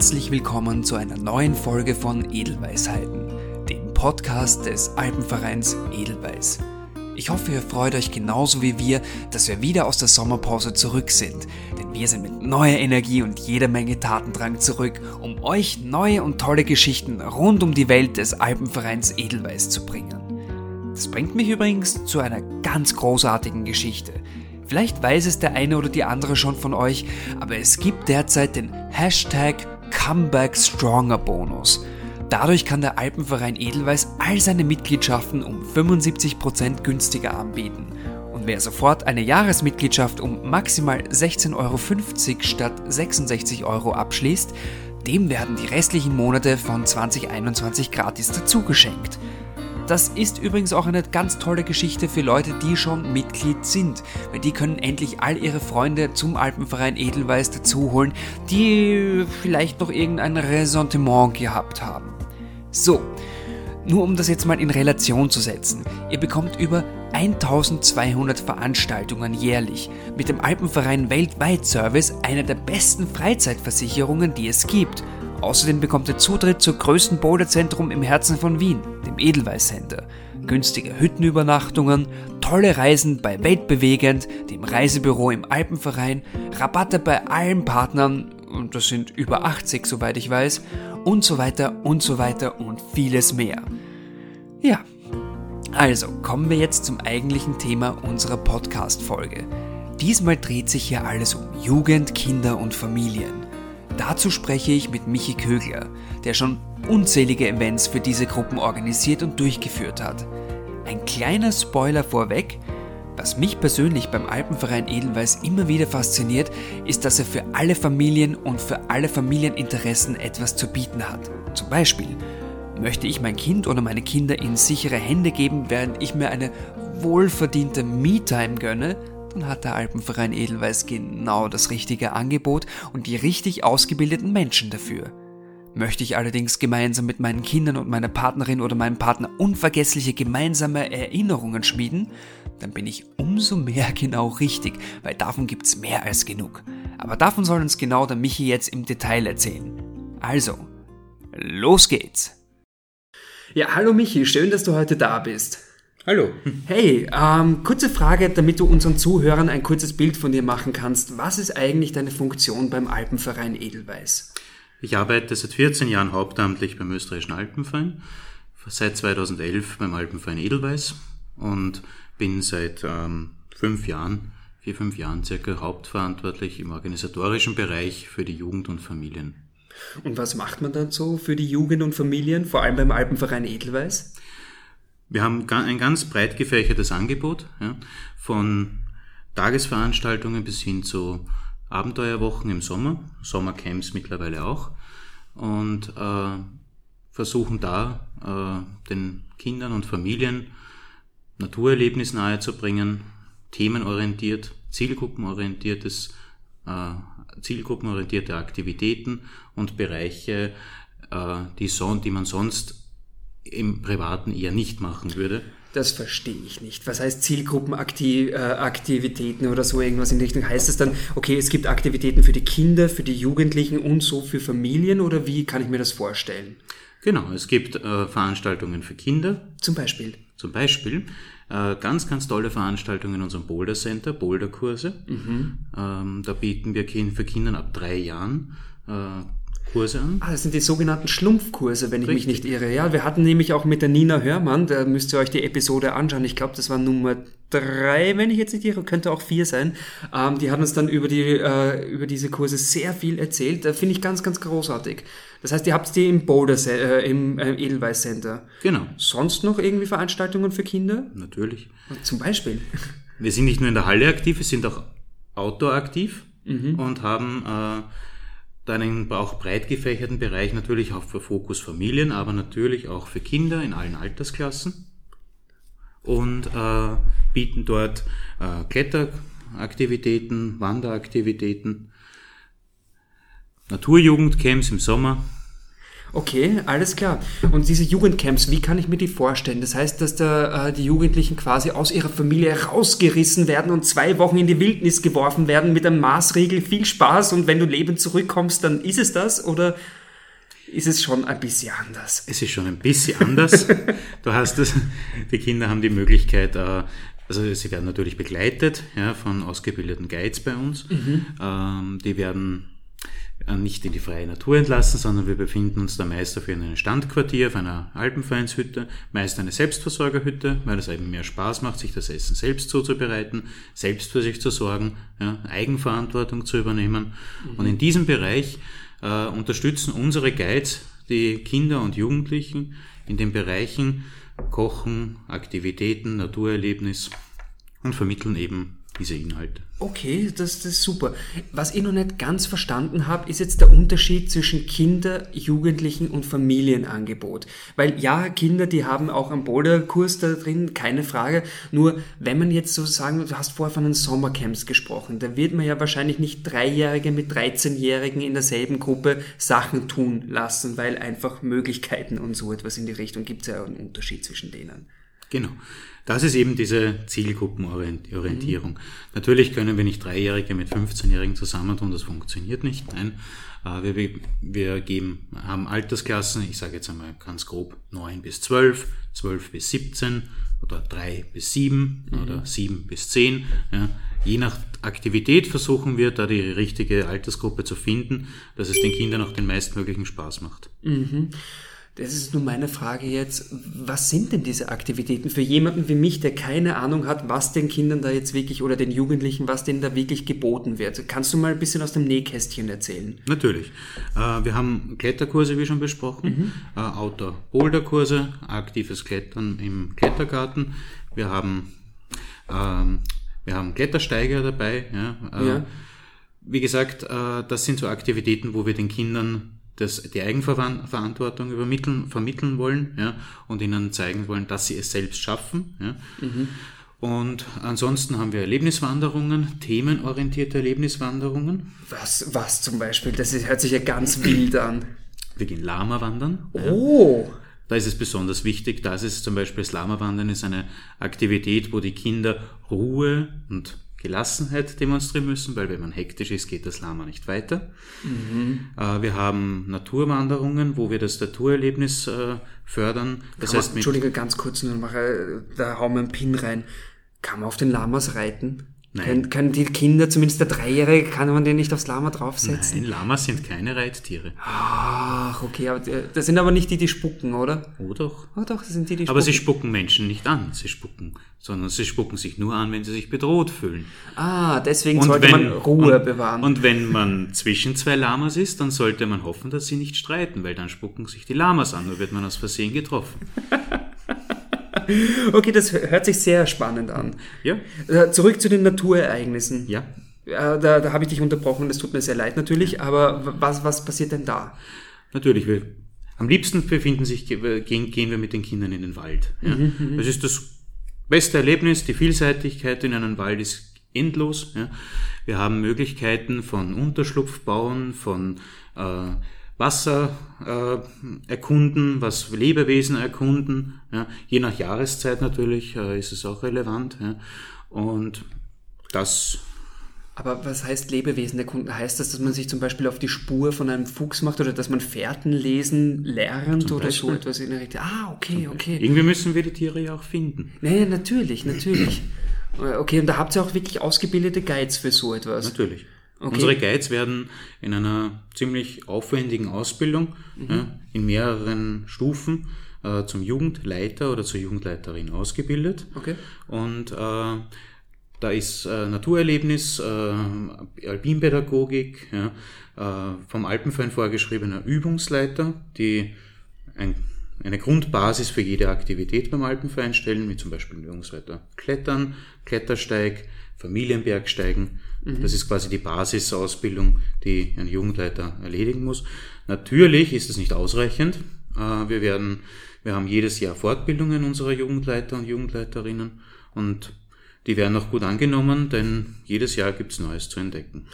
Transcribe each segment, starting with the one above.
herzlich willkommen zu einer neuen Folge von Edelweisheiten, dem Podcast des Alpenvereins Edelweiß. Ich hoffe, ihr freut euch genauso wie wir, dass wir wieder aus der Sommerpause zurück sind, denn wir sind mit neuer Energie und jeder Menge Tatendrang zurück, um euch neue und tolle Geschichten rund um die Welt des Alpenvereins Edelweiß zu bringen. Das bringt mich übrigens zu einer ganz großartigen Geschichte, Vielleicht weiß es der eine oder die andere schon von euch, aber es gibt derzeit den Hashtag Comeback Stronger Bonus. Dadurch kann der Alpenverein Edelweiß all seine Mitgliedschaften um 75% günstiger anbieten. Und wer sofort eine Jahresmitgliedschaft um maximal 16,50 Euro statt 66 Euro abschließt, dem werden die restlichen Monate von 2021 gratis dazugeschenkt. Das ist übrigens auch eine ganz tolle Geschichte für Leute, die schon Mitglied sind, weil die können endlich all ihre Freunde zum Alpenverein Edelweiß dazuholen, die vielleicht noch irgendein Ressentiment gehabt haben. So, nur um das jetzt mal in Relation zu setzen. Ihr bekommt über 1200 Veranstaltungen jährlich. Mit dem Alpenverein Weltweit Service einer der besten Freizeitversicherungen, die es gibt. Außerdem bekommt ihr Zutritt zum größten Boulderzentrum im Herzen von Wien, dem Edelweiss Center. Günstige Hüttenübernachtungen, tolle Reisen bei Weltbewegend, dem Reisebüro im Alpenverein, Rabatte bei allen Partnern, und das sind über 80, soweit ich weiß, und so weiter und so weiter und vieles mehr. Ja, also kommen wir jetzt zum eigentlichen Thema unserer Podcast-Folge. Diesmal dreht sich hier alles um Jugend, Kinder und Familien. Dazu spreche ich mit Michi Kögler, der schon unzählige Events für diese Gruppen organisiert und durchgeführt hat. Ein kleiner Spoiler vorweg, was mich persönlich beim Alpenverein Edelweiß immer wieder fasziniert, ist, dass er für alle Familien und für alle Familieninteressen etwas zu bieten hat. Zum Beispiel, möchte ich mein Kind oder meine Kinder in sichere Hände geben, während ich mir eine wohlverdiente Me-Time gönne, dann hat der Alpenverein Edelweiß genau das richtige Angebot und die richtig ausgebildeten Menschen dafür. Möchte ich allerdings gemeinsam mit meinen Kindern und meiner Partnerin oder meinem Partner unvergessliche gemeinsame Erinnerungen schmieden, dann bin ich umso mehr genau richtig, weil davon gibt's mehr als genug. Aber davon soll uns genau der Michi jetzt im Detail erzählen. Also, los geht's! Ja, hallo Michi, schön, dass du heute da bist. Hallo. Hey, ähm, kurze Frage, damit du unseren Zuhörern ein kurzes Bild von dir machen kannst. Was ist eigentlich deine Funktion beim Alpenverein Edelweiß? Ich arbeite seit 14 Jahren hauptamtlich beim österreichischen Alpenverein, seit 2011 beim Alpenverein Edelweiß und bin seit ähm, fünf Jahren, vier, fünf Jahren circa hauptverantwortlich im organisatorischen Bereich für die Jugend und Familien. Und was macht man dann so für die Jugend und Familien, vor allem beim Alpenverein Edelweiß? Wir haben ein ganz breit gefächertes Angebot, ja, von Tagesveranstaltungen bis hin zu Abenteuerwochen im Sommer, Sommercamps mittlerweile auch, und äh, versuchen da äh, den Kindern und Familien Naturerlebnis nahezubringen, themenorientiert, zielgruppenorientiertes, äh, zielgruppenorientierte Aktivitäten und Bereiche, äh, die, son die man sonst im Privaten eher nicht machen würde. Das verstehe ich nicht. Was heißt Zielgruppenaktivitäten oder so irgendwas in die Richtung? Heißt es dann, okay, es gibt Aktivitäten für die Kinder, für die Jugendlichen und so für Familien oder wie kann ich mir das vorstellen? Genau, es gibt äh, Veranstaltungen für Kinder. Zum Beispiel? Zum Beispiel äh, ganz, ganz tolle Veranstaltungen in unserem Boulder Center, Boulderkurse. Mhm. Ähm, da bieten wir für Kinder ab drei Jahren äh, Kurse an? Ah, das sind die sogenannten Schlumpfkurse, wenn ich Richtig. mich nicht irre. Ja, wir hatten nämlich auch mit der Nina Hörmann, da müsst ihr euch die Episode anschauen. Ich glaube, das war Nummer drei, wenn ich jetzt nicht irre, könnte auch vier sein. Ähm, die hat uns dann über die äh, über diese Kurse sehr viel erzählt. Da finde ich ganz, ganz großartig. Das heißt, ihr habt die im Boulder, äh, im äh, Edelweiss Center. Genau. Sonst noch irgendwie Veranstaltungen für Kinder? Natürlich. Zum Beispiel. Wir sind nicht nur in der Halle aktiv, wir sind auch outdoor aktiv mhm. und haben äh, einen auch breit gefächerten Bereich natürlich auch für Fokus Familien, aber natürlich auch für Kinder in allen Altersklassen und äh, bieten dort äh, Kletteraktivitäten, Wanderaktivitäten, Naturjugendcamps im Sommer. Okay, alles klar. Und diese Jugendcamps, wie kann ich mir die vorstellen? Das heißt, dass da äh, die Jugendlichen quasi aus ihrer Familie rausgerissen werden und zwei Wochen in die Wildnis geworfen werden mit einem Maßregel, viel Spaß und wenn du lebend zurückkommst, dann ist es das oder ist es schon ein bisschen anders? Es ist schon ein bisschen anders. du hast es, die Kinder haben die Möglichkeit, äh, also sie werden natürlich begleitet ja, von ausgebildeten Guides bei uns. Mhm. Ähm, die werden nicht in die freie Natur entlassen, sondern wir befinden uns da meist auf einem Standquartier, auf einer Alpenvereinshütte, meist eine Selbstversorgerhütte, weil es eben mehr Spaß macht, sich das Essen selbst zuzubereiten, selbst für sich zu sorgen, ja, Eigenverantwortung zu übernehmen. Mhm. Und in diesem Bereich äh, unterstützen unsere Guides die Kinder und Jugendlichen in den Bereichen Kochen, Aktivitäten, Naturerlebnis und vermitteln eben diese Inhalte. Okay, das, das ist super. Was ich noch nicht ganz verstanden habe, ist jetzt der Unterschied zwischen Kinder-, Jugendlichen- und Familienangebot. Weil ja, Kinder, die haben auch einen Boulderkurs da drin, keine Frage. Nur wenn man jetzt so sagen, du hast vorher von den Sommercamps gesprochen, da wird man ja wahrscheinlich nicht Dreijährige mit 13-Jährigen in derselben Gruppe Sachen tun lassen, weil einfach Möglichkeiten und so etwas in die Richtung gibt es ja einen Unterschied zwischen denen. Genau. Das ist eben diese Zielgruppenorientierung. Mhm. Natürlich können wir nicht Dreijährige mit 15-Jährigen zusammentun, das funktioniert nicht. Nein, äh, wir, wir geben, haben Altersklassen, ich sage jetzt einmal ganz grob 9 bis 12, 12 bis 17 oder 3 bis 7 mhm. oder 7 bis 10. Ja. Je nach Aktivität versuchen wir da die richtige Altersgruppe zu finden, dass es den Kindern auch den meistmöglichen Spaß macht. Mhm. Das ist nur meine Frage jetzt, was sind denn diese Aktivitäten für jemanden wie mich, der keine Ahnung hat, was den Kindern da jetzt wirklich oder den Jugendlichen, was denen da wirklich geboten wird? Kannst du mal ein bisschen aus dem Nähkästchen erzählen? Natürlich. Äh, wir haben Kletterkurse, wie schon besprochen, mhm. Äh, Outdoor-Boulder-Kurse, aktives Klettern im Klettergarten. Wir haben, ähm, wir haben Klettersteiger dabei. Ja. Äh, ja. Wie gesagt, das sind so Aktivitäten, wo wir den Kindern das, die Eigenverantwortung übermitteln, vermitteln wollen ja, und ihnen zeigen wollen, dass sie es selbst schaffen. Ja. Mhm. Und ansonsten haben wir Erlebniswanderungen, themenorientierte Erlebniswanderungen. Was, was zum Beispiel? Das hört sich ja ganz wild an. Wir gehen Lama wandern. Oh! Ja. Da ist es besonders wichtig, da ist es zum Beispiel das Lama wandern ist eine Aktivität, wo die Kinder Ruhe und Gelassenheit demonstrieren müssen, weil wenn man hektisch ist, geht das Lama nicht weiter. Mhm. Äh, wir haben Naturwanderungen, wo wir das Naturerlebnis äh, fördern. Das heißt, man, Entschuldige, ganz kurz, nur mache, da hauen wir einen Pin rein. Kann man auf den Lamas reiten? Nein. Können, können die Kinder, zumindest der Dreijährige, kann man den nicht aufs Lama draufsetzen? Nein, Lamas sind keine Reittiere. Ach, okay, aber das sind aber nicht die, die spucken, oder? Oh doch. Oh doch, das sind die, die spucken. Aber sie spucken Menschen nicht an, sie spucken, sondern sie spucken sich nur an, wenn sie sich bedroht fühlen. Ah, deswegen und sollte wenn, man Ruhe und, bewahren. Und wenn man zwischen zwei Lamas ist, dann sollte man hoffen, dass sie nicht streiten, weil dann spucken sich die Lamas an, nur wird man aus Versehen getroffen. okay, das hört sich sehr spannend an. Ja. Äh, zurück zu den Naturereignissen. Ja. Da, da habe ich dich unterbrochen, das tut mir sehr leid natürlich, aber was, was passiert denn da? Natürlich, wir, am liebsten befinden sich, gehen, gehen wir mit den Kindern in den Wald. Ja. Mhm, mhm, das ist das beste Erlebnis, die Vielseitigkeit in einem Wald ist endlos. Ja. Wir haben Möglichkeiten von Unterschlupf bauen, von äh, Wasser äh, erkunden, was Lebewesen erkunden. Ja. Je nach Jahreszeit natürlich äh, ist es auch relevant. Ja. Und das. Aber was heißt Lebewesen erkunden? Heißt das, dass man sich zum Beispiel auf die Spur von einem Fuchs macht oder dass man Fährten lesen lernt oder so etwas in der Richtung? Ah, okay, okay. Irgendwie müssen wir die Tiere ja auch finden. Nee, natürlich, natürlich. Okay, und da habt ihr auch wirklich ausgebildete Guides für so etwas? Natürlich. Okay. Unsere Guides werden in einer ziemlich aufwendigen Ausbildung mhm. ja, in mehreren Stufen äh, zum Jugendleiter oder zur Jugendleiterin ausgebildet. Okay. Und äh, da ist äh, Naturerlebnis, äh, Alpinpädagogik, ja, äh, vom Alpenverein vorgeschriebener Übungsleiter, die ein, eine Grundbasis für jede Aktivität beim Alpenverein stellen, wie zum Beispiel Übungsleiter Klettern, Klettersteig, Familienbergsteigen Mhm. Das ist quasi die Basisausbildung, die ein Jugendleiter erledigen muss. Natürlich ist es nicht ausreichend. Äh, wir werden, wir haben jedes Jahr Fortbildungen unserer Jugendleiter und Jugendleiterinnen und die werden auch gut angenommen, denn jedes Jahr gibt es Neues zu entdecken.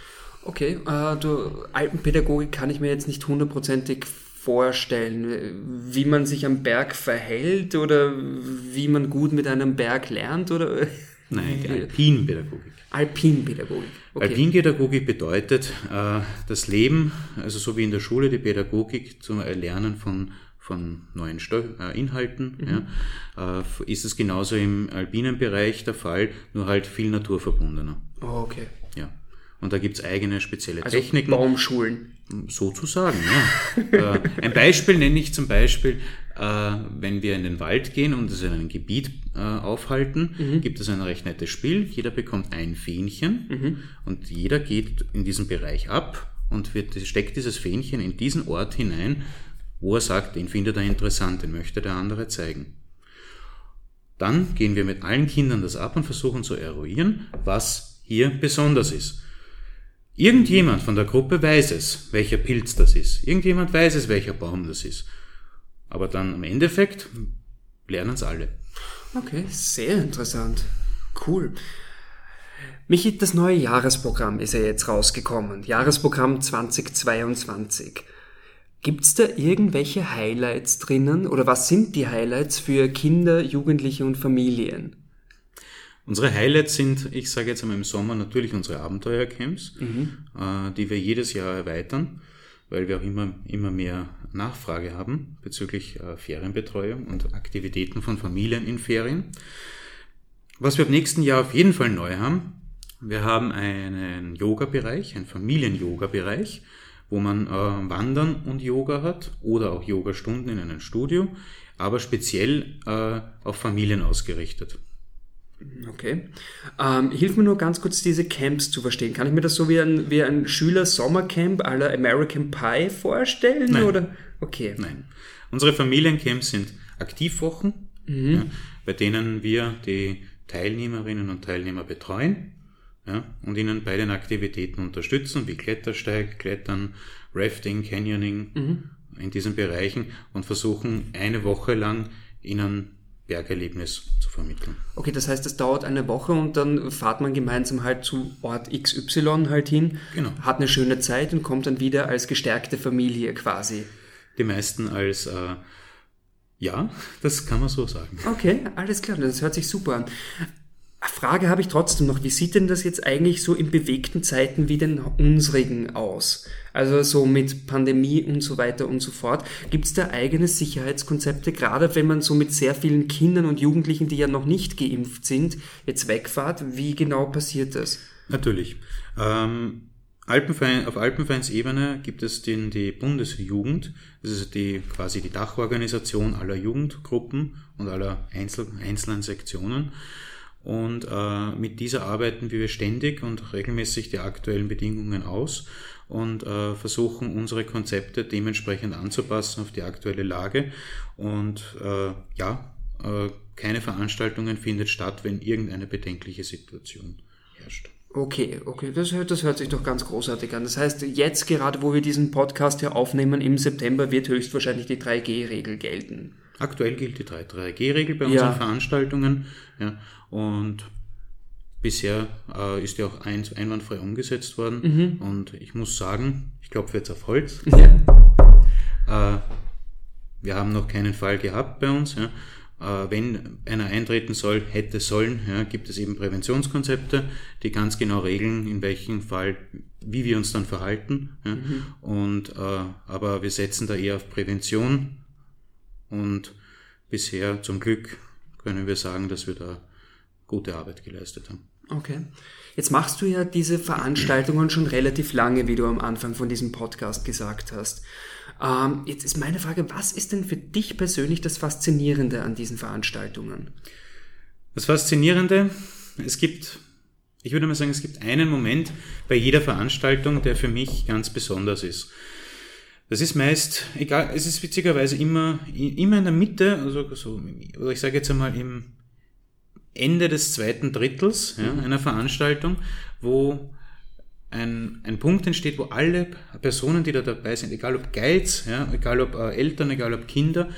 Okay, äh, du, Alpenpädagogik kann ich mir jetzt nicht hundertprozentig vorstellen? Wie man sich am Berg verhält oder wie man gut mit einem Berg lernt? Oder? Nein, die Alpinpädagogik. Alpinpädagogik. Okay. Alpinpädagogik bedeutet äh, das Leben, also so wie in der Schule die Pädagogik zum Erlernen von von neuen äh, Inhalten, mhm. ja, äh, ist es genauso im alpinen Bereich der Fall, nur halt viel naturverbundener. Oh, okay. Ja. Und da gibt's eigene spezielle also Techniken. Baumschulen. Sozusagen, ja. äh, ein Beispiel nenne ich zum Beispiel, äh, wenn wir in den Wald gehen und uns in einem Gebiet äh, aufhalten, mhm. gibt es ein recht nettes Spiel. Jeder bekommt ein Fähnchen mhm. und jeder geht in diesen Bereich ab und wird, steckt dieses Fähnchen in diesen Ort hinein, wo er sagt, den findet er interessant, den möchte der andere zeigen. Dann gehen wir mit allen Kindern das ab und versuchen zu eruieren, was hier besonders ist. Irgendjemand von der Gruppe weiß es, welcher Pilz das ist. Irgendjemand weiß es, welcher Baum das ist. Aber dann im Endeffekt lernen es alle. Okay, sehr interessant. Cool. Michi, das neue Jahresprogramm ist ja jetzt rausgekommen. Jahresprogramm 2022. Gibt's da irgendwelche Highlights drinnen oder was sind die Highlights für Kinder, Jugendliche und Familien? Unsere Highlights sind, ich sage jetzt einmal im Sommer, natürlich unsere Abenteuercamps, mhm. äh, die wir jedes Jahr erweitern, weil wir auch immer, immer mehr Nachfrage haben bezüglich äh, Ferienbetreuung und Aktivitäten von Familien in Ferien. Was wir im nächsten Jahr auf jeden Fall neu haben, wir haben einen Yoga-Bereich, einen Familien-Yoga-Bereich, wo man äh, Wandern und Yoga hat oder auch Yoga-Stunden in einem Studio, aber speziell äh, auf Familien ausgerichtet. Okay. Ähm, hilf mir nur ganz kurz, diese Camps zu verstehen. Kann ich mir das so wie ein, wie ein Schüler-Sommercamp aller American Pie vorstellen? Nein. Oder? Okay. Nein. Unsere Familiencamps sind Aktivwochen, mhm. ja, bei denen wir die Teilnehmerinnen und Teilnehmer betreuen ja, und ihnen bei den Aktivitäten unterstützen, wie Klettersteig, Klettern, Rafting, Canyoning mhm. in diesen Bereichen und versuchen eine Woche lang ihnen Bergerlebnis zu vermitteln. Okay, das heißt, es dauert eine Woche und dann fahrt man gemeinsam halt zu Ort XY halt hin, genau. hat eine schöne Zeit und kommt dann wieder als gestärkte Familie quasi. Die meisten als äh, ja, das kann man so sagen. Okay, alles klar, das hört sich super an. Frage habe ich trotzdem noch, wie sieht denn das jetzt eigentlich so in bewegten Zeiten wie den unsrigen aus? Also so mit Pandemie und so weiter und so fort. Gibt es da eigene Sicherheitskonzepte, gerade wenn man so mit sehr vielen Kindern und Jugendlichen, die ja noch nicht geimpft sind, jetzt wegfahrt? Wie genau passiert das? Natürlich. Ähm, Alpenverein, auf Alpenvereinsebene gibt es den, die Bundesjugend, das ist die, quasi die Dachorganisation aller Jugendgruppen und aller Einzel, einzelnen Sektionen. Und äh, mit dieser arbeiten wir ständig und regelmäßig die aktuellen Bedingungen aus und äh, versuchen unsere Konzepte dementsprechend anzupassen auf die aktuelle Lage. Und äh, ja, äh, keine Veranstaltungen findet statt, wenn irgendeine bedenkliche Situation herrscht. Okay, okay, das, das hört sich doch ganz großartig an. Das heißt, jetzt gerade, wo wir diesen Podcast hier aufnehmen, im September wird höchstwahrscheinlich die 3G-Regel gelten. Aktuell gilt die 3G-Regel bei unseren ja. Veranstaltungen. Ja, und bisher äh, ist die auch ein, einwandfrei umgesetzt worden. Mhm. Und ich muss sagen, ich klopfe jetzt auf Holz. Ja. Äh, wir haben noch keinen Fall gehabt bei uns. Ja. Äh, wenn einer eintreten soll, hätte sollen, ja, gibt es eben Präventionskonzepte, die ganz genau regeln, in welchem Fall, wie wir uns dann verhalten. Mhm. Und, äh, aber wir setzen da eher auf Prävention und bisher zum Glück können wir sagen, dass wir da gute Arbeit geleistet haben. Okay. Jetzt machst du ja diese Veranstaltungen schon relativ lange, wie du am Anfang von diesem Podcast gesagt hast. Ähm, jetzt ist meine Frage, was ist denn für dich persönlich das Faszinierende an diesen Veranstaltungen? Das Faszinierende, es gibt, ich würde mal sagen, es gibt einen Moment bei jeder Veranstaltung, der für mich ganz besonders ist. Das ist meist, egal, es ist witzigerweise immer, immer in der Mitte, also so, oder ich sage jetzt einmal im Ende des zweiten Drittels ja, mhm. einer Veranstaltung, wo ein, ein Punkt entsteht, wo alle Personen, die da dabei sind, egal ob Guides, ja, egal ob äh, Eltern, egal ob Kinder,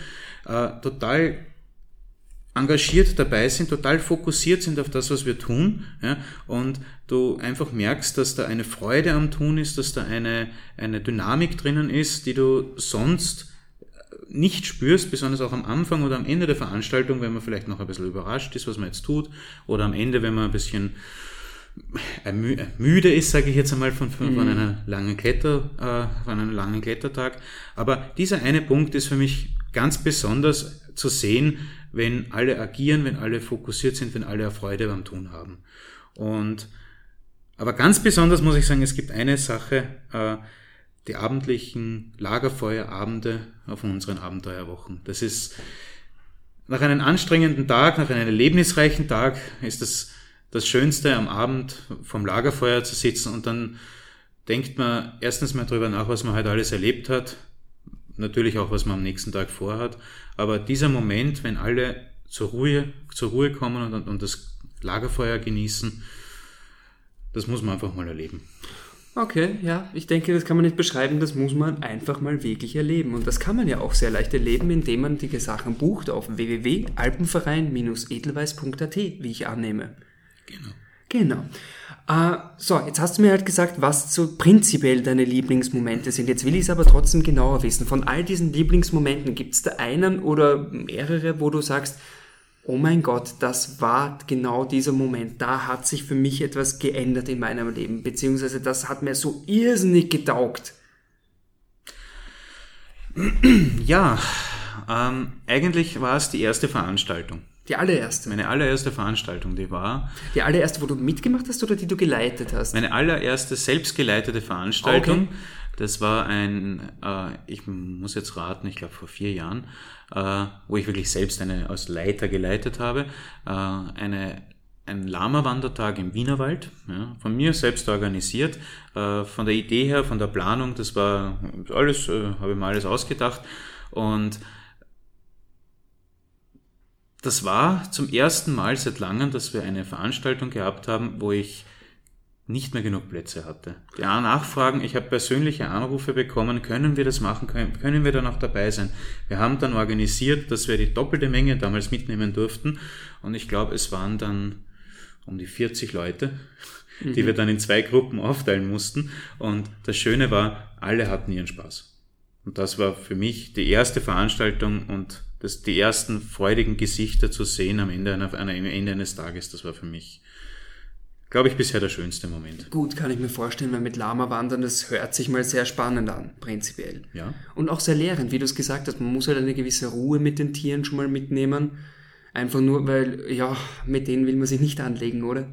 äh, total engagiert dabei sind, total fokussiert sind auf das, was wir tun, ja, und du einfach merkst, dass da eine Freude am Tun ist, dass da eine, eine Dynamik drinnen ist, die du sonst nicht spürst, besonders auch am Anfang oder am Ende der Veranstaltung, wenn man vielleicht noch ein bisschen überrascht ist, was man jetzt tut, oder am Ende, wenn man ein bisschen müde ist, sage ich jetzt einmal, von, von, von, mhm. einer langen Kletter, äh, von einem langen Klettertag. Aber dieser eine Punkt ist für mich ganz besonders zu sehen, wenn alle agieren, wenn alle fokussiert sind, wenn alle Freude beim Tun haben. Und aber ganz besonders muss ich sagen, es gibt eine Sache, äh, die abendlichen Lagerfeuerabende auf unseren Abenteuerwochen. Das ist nach einem anstrengenden Tag, nach einem erlebnisreichen Tag, ist das das Schönste am Abend vom Lagerfeuer zu sitzen und dann denkt man erstens mal drüber nach, was man heute alles erlebt hat, natürlich auch, was man am nächsten Tag vorhat, aber dieser Moment, wenn alle zur Ruhe, zur Ruhe kommen und, und das Lagerfeuer genießen, das muss man einfach mal erleben. Okay, ja, ich denke, das kann man nicht beschreiben, das muss man einfach mal wirklich erleben. Und das kann man ja auch sehr leicht erleben, indem man die Sachen bucht auf www.alpenverein-edelweiß.at, wie ich annehme. Genau. Genau. Uh, so, jetzt hast du mir halt gesagt, was so prinzipiell deine Lieblingsmomente sind. Jetzt will ich es aber trotzdem genauer wissen. Von all diesen Lieblingsmomenten, gibt es da einen oder mehrere, wo du sagst, oh mein Gott, das war genau dieser Moment. Da hat sich für mich etwas geändert in meinem Leben, beziehungsweise das hat mir so irrsinnig getaugt. Ja, ähm, eigentlich war es die erste Veranstaltung. Die allererste? Meine allererste Veranstaltung, die war. Die allererste, wo du mitgemacht hast oder die du geleitet hast? Meine allererste selbstgeleitete Veranstaltung. Okay. Das war ein, äh, ich muss jetzt raten, ich glaube vor vier Jahren, äh, wo ich wirklich selbst eine als Leiter geleitet habe, äh, eine ein Lama-Wandertag im Wienerwald, ja, von mir selbst organisiert. Äh, von der Idee her, von der Planung, das war alles, äh, habe ich mir alles ausgedacht. Und das war zum ersten Mal seit langem, dass wir eine Veranstaltung gehabt haben, wo ich nicht mehr genug Plätze hatte. Die Nachfragen, ich habe persönliche Anrufe bekommen, können wir das machen, können, können wir da noch dabei sein? Wir haben dann organisiert, dass wir die doppelte Menge damals mitnehmen durften und ich glaube, es waren dann um die 40 Leute, mhm. die wir dann in zwei Gruppen aufteilen mussten und das Schöne war, alle hatten ihren Spaß. Und das war für mich die erste Veranstaltung und das, die ersten freudigen Gesichter zu sehen am Ende, einer, am Ende eines Tages, das war für mich glaube ich, bisher der schönste Moment. Gut, kann ich mir vorstellen, weil mit Lama wandern, das hört sich mal sehr spannend an, prinzipiell. Ja. Und auch sehr lehrend, wie du es gesagt hast, man muss halt eine gewisse Ruhe mit den Tieren schon mal mitnehmen. Einfach nur, weil, ja, mit denen will man sich nicht anlegen, oder?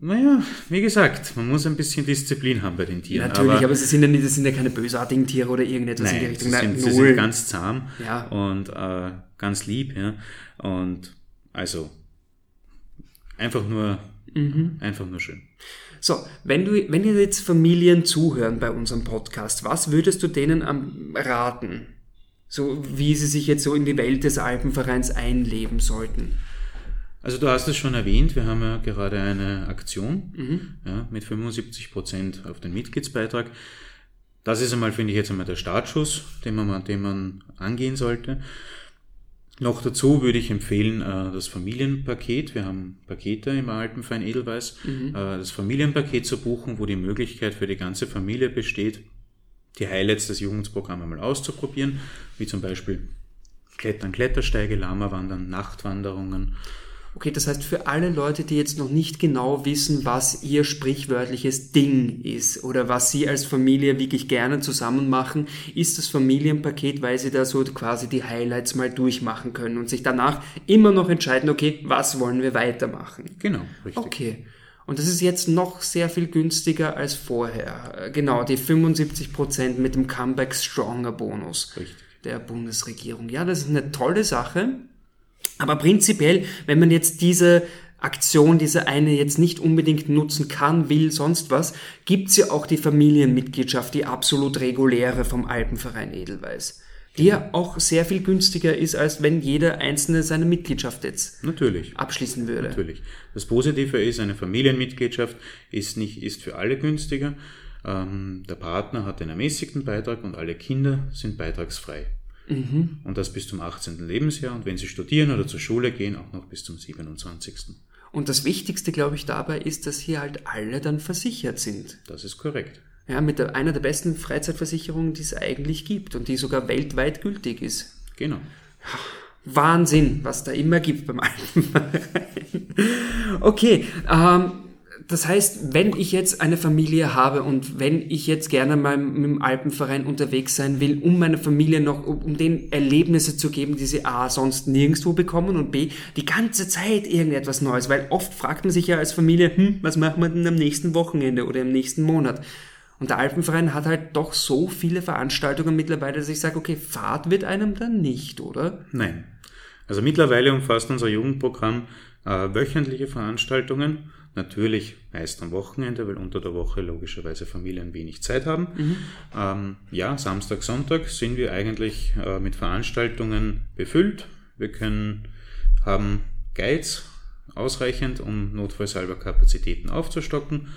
Naja, wie gesagt, man muss ein bisschen Disziplin haben bei den Tieren. Natürlich, aber, aber sie sind ja nicht, das sind ja keine bösartigen Tiere oder irgendetwas nein, in die Richtung. Sie sind, sie sind ganz zahm ja. und äh, ganz lieb, ja. Und also einfach nur Mhm. Einfach nur schön. So, wenn du, wenn dir jetzt Familien zuhören bei unserem Podcast, was würdest du denen am raten? So, wie sie sich jetzt so in die Welt des Alpenvereins einleben sollten? Also du hast es schon erwähnt, wir haben ja gerade eine Aktion mhm. ja, mit 75 Prozent auf den Mitgliedsbeitrag. Das ist einmal, finde ich, jetzt einmal der Startschuss, den man, den man angehen sollte. Noch dazu würde ich empfehlen äh, das Familienpaket. Wir haben Pakete im Alpenverein Edelweiß. Mhm. Äh, das Familienpaket zu buchen, wo die Möglichkeit für die ganze Familie besteht, die Highlights des Jugendprogramms einmal auszuprobieren, wie zum Beispiel Klettern, Klettersteige, Lama-Wandern, Nachtwanderungen Okay, das heißt für alle Leute, die jetzt noch nicht genau wissen, was ihr sprichwörtliches Ding ist oder was sie als Familie wirklich gerne zusammen machen, ist das Familienpaket, weil sie da so quasi die Highlights mal durchmachen können und sich danach immer noch entscheiden, okay, was wollen wir weitermachen. Genau, richtig. Okay. Und das ist jetzt noch sehr viel günstiger als vorher. Genau, die 75% mit dem Comeback Stronger Bonus richtig. der Bundesregierung. Ja, das ist eine tolle Sache. Aber prinzipiell, wenn man jetzt diese Aktion, diese eine jetzt nicht unbedingt nutzen kann, will, sonst was, gibt's ja auch die Familienmitgliedschaft, die absolut reguläre vom Alpenverein Edelweiß. Die ja auch sehr viel günstiger ist, als wenn jeder Einzelne seine Mitgliedschaft jetzt Natürlich. abschließen würde. Natürlich. Das Positive ist, eine Familienmitgliedschaft ist nicht, ist für alle günstiger. Ähm, der Partner hat einen ermäßigten Beitrag und alle Kinder sind beitragsfrei. Mhm. Und das bis zum 18. Lebensjahr und wenn sie studieren oder zur Schule gehen, auch noch bis zum 27. Und das Wichtigste, glaube ich, dabei ist, dass hier halt alle dann versichert sind. Das ist korrekt. Ja, mit der, einer der besten Freizeitversicherungen, die es eigentlich gibt und die sogar weltweit gültig ist. Genau. Wahnsinn, was da immer gibt beim Alpenverein. Okay, ähm, das heißt, wenn ich jetzt eine Familie habe und wenn ich jetzt gerne mal mit dem Alpenverein unterwegs sein will, um meiner Familie noch, um denen Erlebnisse zu geben, die sie A, sonst nirgendwo bekommen und B, die ganze Zeit irgendetwas Neues, weil oft fragt man sich ja als Familie, hm, was machen wir denn am nächsten Wochenende oder im nächsten Monat? Und der Alpenverein hat halt doch so viele Veranstaltungen mittlerweile, dass ich sage, okay, Fahrt wird einem dann nicht, oder? Nein. Also mittlerweile umfasst unser Jugendprogramm äh, wöchentliche Veranstaltungen. Natürlich meist am Wochenende, weil unter der Woche logischerweise Familien wenig Zeit haben. Mhm. Ähm, ja, Samstag, Sonntag sind wir eigentlich äh, mit Veranstaltungen befüllt. Wir können, haben Guides ausreichend, um notfallshalber Kapazitäten aufzustocken.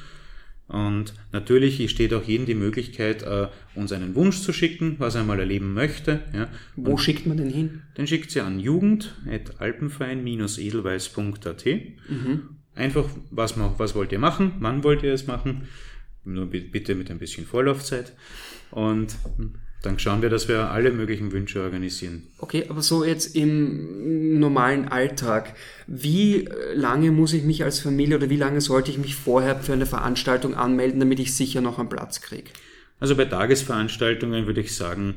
Und natürlich steht auch jedem die Möglichkeit, äh, uns einen Wunsch zu schicken, was er mal erleben möchte. Ja. Wo Und schickt man den hin? Den schickt sie an jugend.alpenverein-edelweiß.at. Mhm. Einfach, was, was wollt ihr machen? Wann wollt ihr es machen? Nur bitte mit ein bisschen Vorlaufzeit. Und dann schauen wir, dass wir alle möglichen Wünsche organisieren. Okay, aber so jetzt im normalen Alltag, wie lange muss ich mich als Familie oder wie lange sollte ich mich vorher für eine Veranstaltung anmelden, damit ich sicher noch einen Platz kriege? Also bei Tagesveranstaltungen würde ich sagen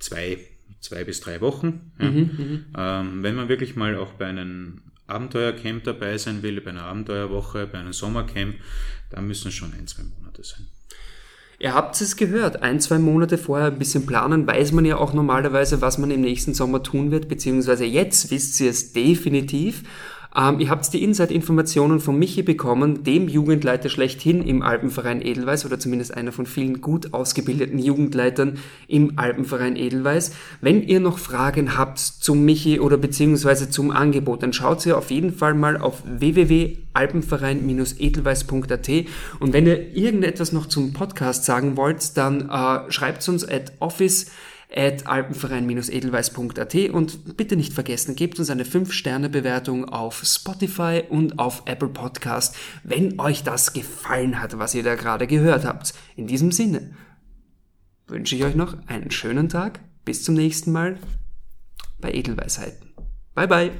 zwei, zwei bis drei Wochen. Ja. Mhm, mhm. ähm, wenn man wirklich mal auch bei einem Abenteuercamp dabei sein will, bei einer Abenteuerwoche, bei einem Sommercamp, dann müssen es schon ein, zwei Monate sein. Ihr habt es gehört, ein, zwei Monate vorher ein bisschen planen, weiß man ja auch normalerweise, was man im nächsten Sommer tun wird, beziehungsweise jetzt wisst ihr es definitiv. Ähm, ihr habt die Inside-Informationen von Michi bekommen, dem Jugendleiter schlechthin im Alpenverein Edelweiß oder zumindest einer von vielen gut ausgebildeten Jugendleitern im Alpenverein Edelweiß. Wenn ihr noch Fragen habt zum Michi oder beziehungsweise zum Angebot, dann schaut ihr auf jeden Fall mal auf www.alpenverein-edelweiß.at und wenn ihr irgendetwas noch zum Podcast sagen wollt, dann äh, schreibt uns at office at alpenverein-edelweiß.at und bitte nicht vergessen, gebt uns eine 5-Sterne-Bewertung auf Spotify und auf Apple Podcast, wenn euch das gefallen hat, was ihr da gerade gehört habt. In diesem Sinne wünsche ich euch noch einen schönen Tag. Bis zum nächsten Mal bei Edelweisheiten. Bye bye.